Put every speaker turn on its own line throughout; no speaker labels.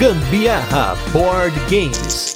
Gambiarra Board Games.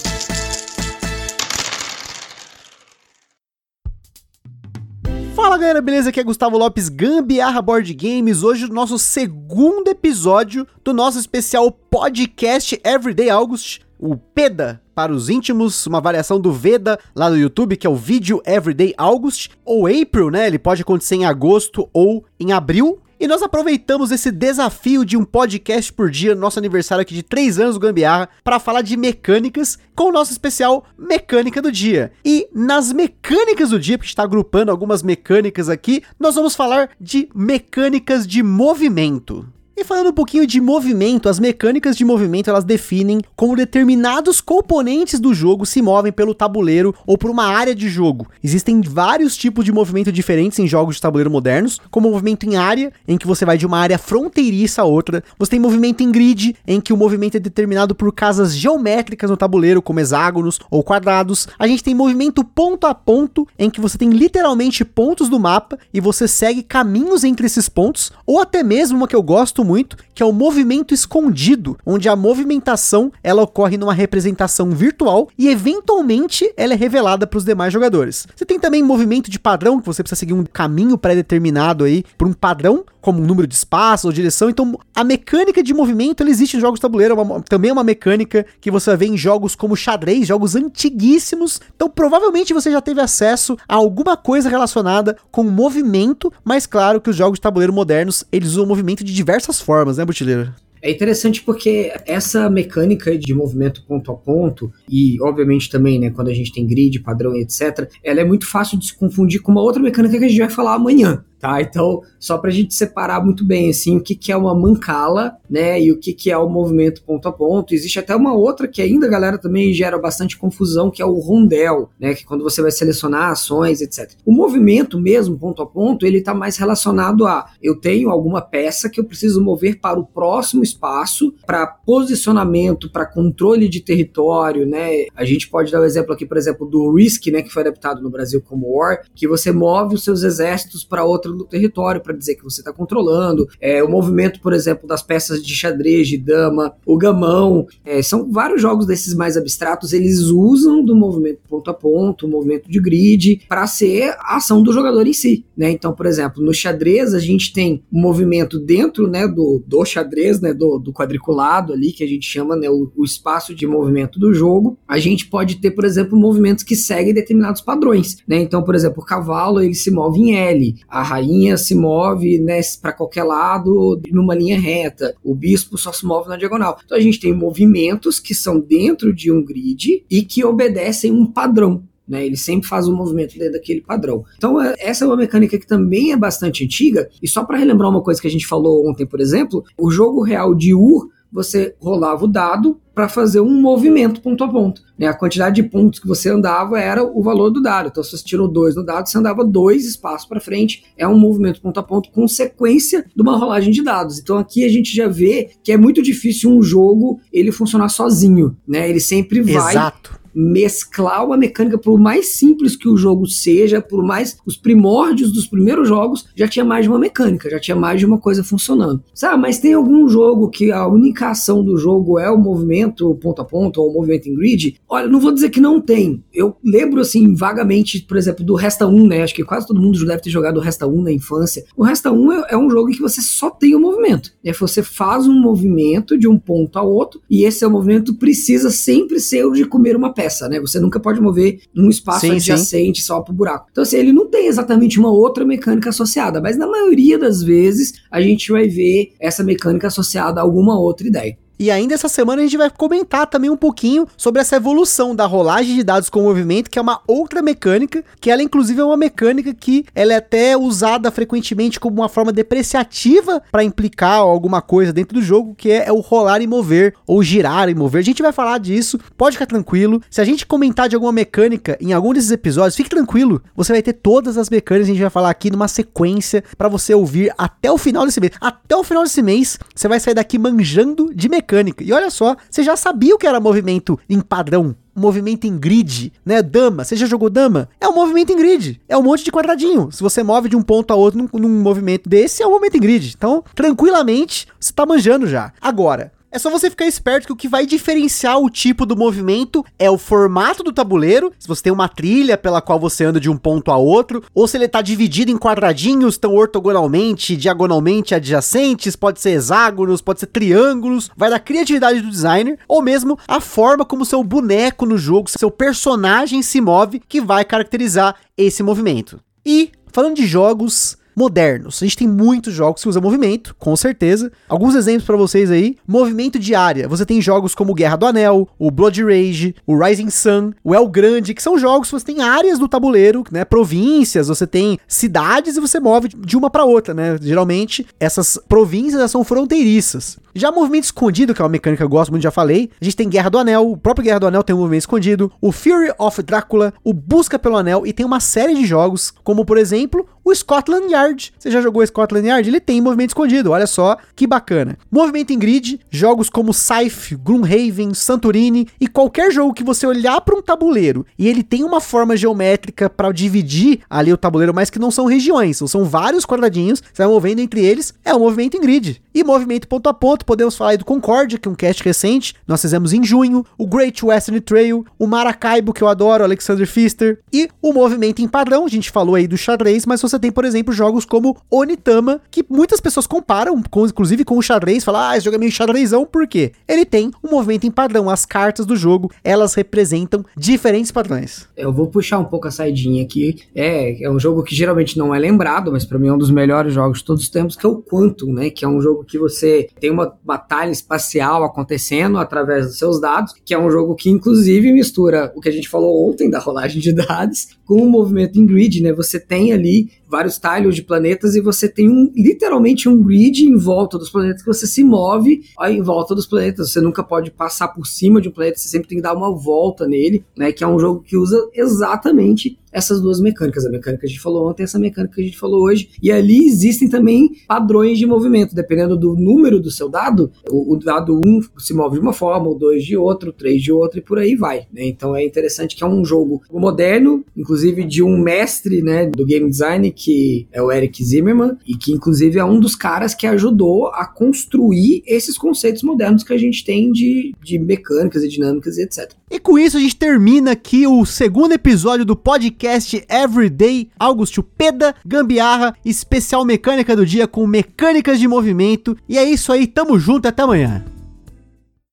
Fala galera, beleza? Aqui é Gustavo Lopes, Gambiarra Board Games. Hoje o nosso segundo episódio do nosso especial podcast Everyday August, o PEDA para os íntimos, uma variação do Veda lá no YouTube, que é o vídeo Everyday August, ou April, né? Ele pode acontecer em agosto ou em abril. E nós aproveitamos esse desafio de um podcast por dia, nosso aniversário aqui de 3 anos do Gambiarra, para falar de mecânicas com o nosso especial Mecânica do Dia. E nas mecânicas do dia, porque está agrupando algumas mecânicas aqui, nós vamos falar de mecânicas de movimento. E falando um pouquinho de movimento, as mecânicas de movimento elas definem como determinados componentes do jogo se movem pelo tabuleiro ou por uma área de jogo. Existem vários tipos de movimento diferentes em jogos de tabuleiro modernos, como movimento em área, em que você vai de uma área fronteiriça a outra. Você tem movimento em grid, em que o movimento é determinado por casas geométricas no tabuleiro, como hexágonos ou quadrados. A gente tem movimento ponto a ponto, em que você tem literalmente pontos do mapa e você segue caminhos entre esses pontos, ou até mesmo uma que eu gosto muito, que é o movimento escondido, onde a movimentação ela ocorre numa representação virtual e eventualmente ela é revelada para os demais jogadores. Você tem também movimento de padrão, que você precisa seguir um caminho pré-determinado aí por um padrão, como um número de espaços ou direção. Então, a mecânica de movimento ela existe em jogos de tabuleiro, é uma, também é uma mecânica que você ver em jogos como xadrez, jogos antiguíssimos. Então, provavelmente você já teve acesso a alguma coisa relacionada com movimento, mas claro que os jogos de tabuleiro modernos, eles usam movimento de diversas formas, né, Butileiro?
É interessante porque essa mecânica de movimento ponto a ponto, e obviamente também, né, quando a gente tem grid, padrão e etc., ela é muito fácil de se confundir com uma outra mecânica que a gente vai falar amanhã, tá? Então, só pra gente separar muito bem, assim, o que, que é uma mancala, né, e o que, que é o movimento ponto a ponto. Existe até uma outra que ainda a galera também gera bastante confusão, que é o rondel, né, que é quando você vai selecionar ações, etc. O movimento mesmo, ponto a ponto, ele tá mais relacionado a eu tenho alguma peça que eu preciso mover para o próximo espaço, para posicionamento, para controle de território, né? A gente pode dar o um exemplo aqui, por exemplo, do Risk, né, que foi adaptado no Brasil como War, que você move os seus exércitos para outro território para dizer que você está controlando. É, o movimento, por exemplo, das peças de xadrez, de dama, o gamão, é, são vários jogos desses mais abstratos, eles usam do movimento ponto a ponto, movimento de grid, para ser a ação do jogador em si, né? Então, por exemplo, no xadrez a gente tem um movimento dentro, né, do, do xadrez, né, do, do quadriculado ali, que a gente chama, né, o, o espaço de movimento do jogo. A gente pode ter, por exemplo, movimentos que seguem determinados padrões, né? Então, por exemplo, o cavalo ele se move em L, a rainha se move né, para qualquer lado numa linha reta, o bispo só se move na diagonal. Então a gente tem movimentos que são dentro de um grid e que obedecem um padrão. Né, ele sempre faz um movimento dentro daquele padrão. Então, essa é uma mecânica que também é bastante antiga. E só para relembrar uma coisa que a gente falou ontem, por exemplo, o jogo real de Ur você rolava o dado para fazer um movimento ponto a ponto. Né? A quantidade de pontos que você andava era o valor do dado. Então, se você tirou dois no dado, você andava dois espaços para frente. É um movimento ponto a ponto com sequência de uma rolagem de dados. Então, aqui a gente já vê que é muito difícil um jogo ele funcionar sozinho. Né? Ele sempre vai.
Exato
mesclar uma mecânica, por mais simples que o jogo seja, por mais os primórdios dos primeiros jogos, já tinha mais de uma mecânica, já tinha mais de uma coisa funcionando. Sabe, mas tem algum jogo que a única ação do jogo é o movimento ponto a ponto ou o movimento em grid? Olha, não vou dizer que não tem. Eu lembro assim vagamente, por exemplo, do Resta 1, né? Acho que quase todo mundo já deve ter jogado o Resta 1 na infância. O Resta 1 é, é um jogo em que você só tem o movimento. É você faz um movimento de um ponto a outro e esse é o movimento precisa sempre ser o de comer uma peça, né? Você nunca pode mover num espaço sim, adjacente sim. só pro buraco. Então assim, ele não tem exatamente uma outra mecânica associada, mas na maioria das vezes a gente vai ver essa mecânica associada a alguma outra ideia.
E ainda essa semana a gente vai comentar também um pouquinho sobre essa evolução da rolagem de dados com movimento, que é uma outra mecânica, que ela inclusive é uma mecânica que ela é até usada frequentemente como uma forma depreciativa para implicar alguma coisa dentro do jogo, que é, é, o rolar e mover, ou girar e mover. A gente vai falar disso, pode ficar tranquilo. Se a gente comentar de alguma mecânica em algum desses episódios, fique tranquilo, você vai ter todas as mecânicas que a gente vai falar aqui numa sequência para você ouvir até o final desse mês. Até o final desse mês, você vai sair daqui manjando de mecânica mecânica. E olha só, você já sabia o que era movimento em padrão movimento em grid, né? Dama, você já jogou dama? É um movimento em grid, é um monte de quadradinho. Se você move de um ponto a outro num, num movimento desse, é um movimento em grid. Então, tranquilamente, você tá manjando já. Agora, É só você ficar esperto que o que vai diferenciar o tipo do movimento é o formato do tabuleiro, se você tem uma trilha pela qual você anda de um ponto a outro, ou se ele tá dividido em quadradinhos tão ortogonalmente, diagonalmente adjacentes, pode ser hexágonos, pode ser triângulos, vai da criatividade do designer, ou mesmo a forma como seu boneco no jogo, seu personagem se move, que vai caracterizar esse movimento. E, falando de jogos, modernos. A gente tem muitos jogos que usam movimento, com certeza. Alguns exemplos para vocês aí. Movimento de área. Você tem jogos como Guerra do Anel, o Blood Rage, o Rising Sun, o El Grande, que são jogos que você tem áreas do tabuleiro, né, províncias, você tem cidades e você move de uma para outra, né? Geralmente essas províncias são fronteiriças. Já movimento escondido, que é uma mecânica que eu gosto muito, já falei. A gente tem Guerra do Anel, o próprio Guerra do Anel tem um movimento escondido, o Fury of Drácula, o Busca pelo Anel e tem uma série de jogos, como por exemplo, o Scotland Yard. Você já jogou Scotland Yard? Ele tem movimento escondido, olha só que bacana. Movimento em grid, jogos como Scythe, Gloomhaven, Santorini e qualquer jogo que você olhar para um tabuleiro e ele tem uma forma geométrica para dividir ali o tabuleiro, mas que não são regiões, são vários quadradinhos, você vai movendo entre eles, é o movimento em grid. E movimento ponto a ponto, podemos falar aí do Concórdia, que é um cast recente, nós fizemos em junho, o Great Western Trail, o Maracaibo, que eu adoro, Alexander Pfister, e o movimento em padrão, a gente falou aí do xadrez, mas você tem, por exemplo, jogos como Onitama, que muitas pessoas comparam, com, inclusive com o xadrez, falam, ah, esse jogo é meio xadrezão, por quê? Ele tem um movimento em padrão, as cartas do jogo, elas representam diferentes padrões.
Eu vou puxar um pouco a saidinha aqui, é, é um jogo que geralmente não é lembrado, mas para mim é um dos melhores jogos de todos os tempos, que é o Quantum, né, que é um jogo que você tem uma batalha espacial acontecendo através dos seus dados, que é um jogo que inclusive mistura o que a gente falou ontem da rolagem de dados com o movimento em grid, né? Você tem ali vários tiles de planetas e você tem um, literalmente um grid em volta dos planetas que você se move em volta dos planetas. Você nunca pode passar por cima de um planeta, você sempre tem que dar uma volta nele, né? Que é um jogo que usa exatamente essas duas mecânicas. A mecânica que a gente falou ontem, essa mecânica que a gente falou hoje. E ali existem também padrões de movimento, dependendo do número do seu dado. O, o dado 1 se move de uma forma, o 2 de outra, o 3 de outra e por aí vai. Né? Então é interessante que é um jogo moderno, inclusive de um mestre né, do game design, que é o Eric Zimmerman, e que inclusive é um dos caras que ajudou a construir esses conceitos modernos que a gente tem de, de mecânicas e dinâmicas e etc.
E com isso a gente termina aqui o segundo episódio do podcast Everyday Augusto Peda Gambiarra, especial mecânica do dia com mecânicas de movimento. E é isso aí, tamo junto, até amanhã.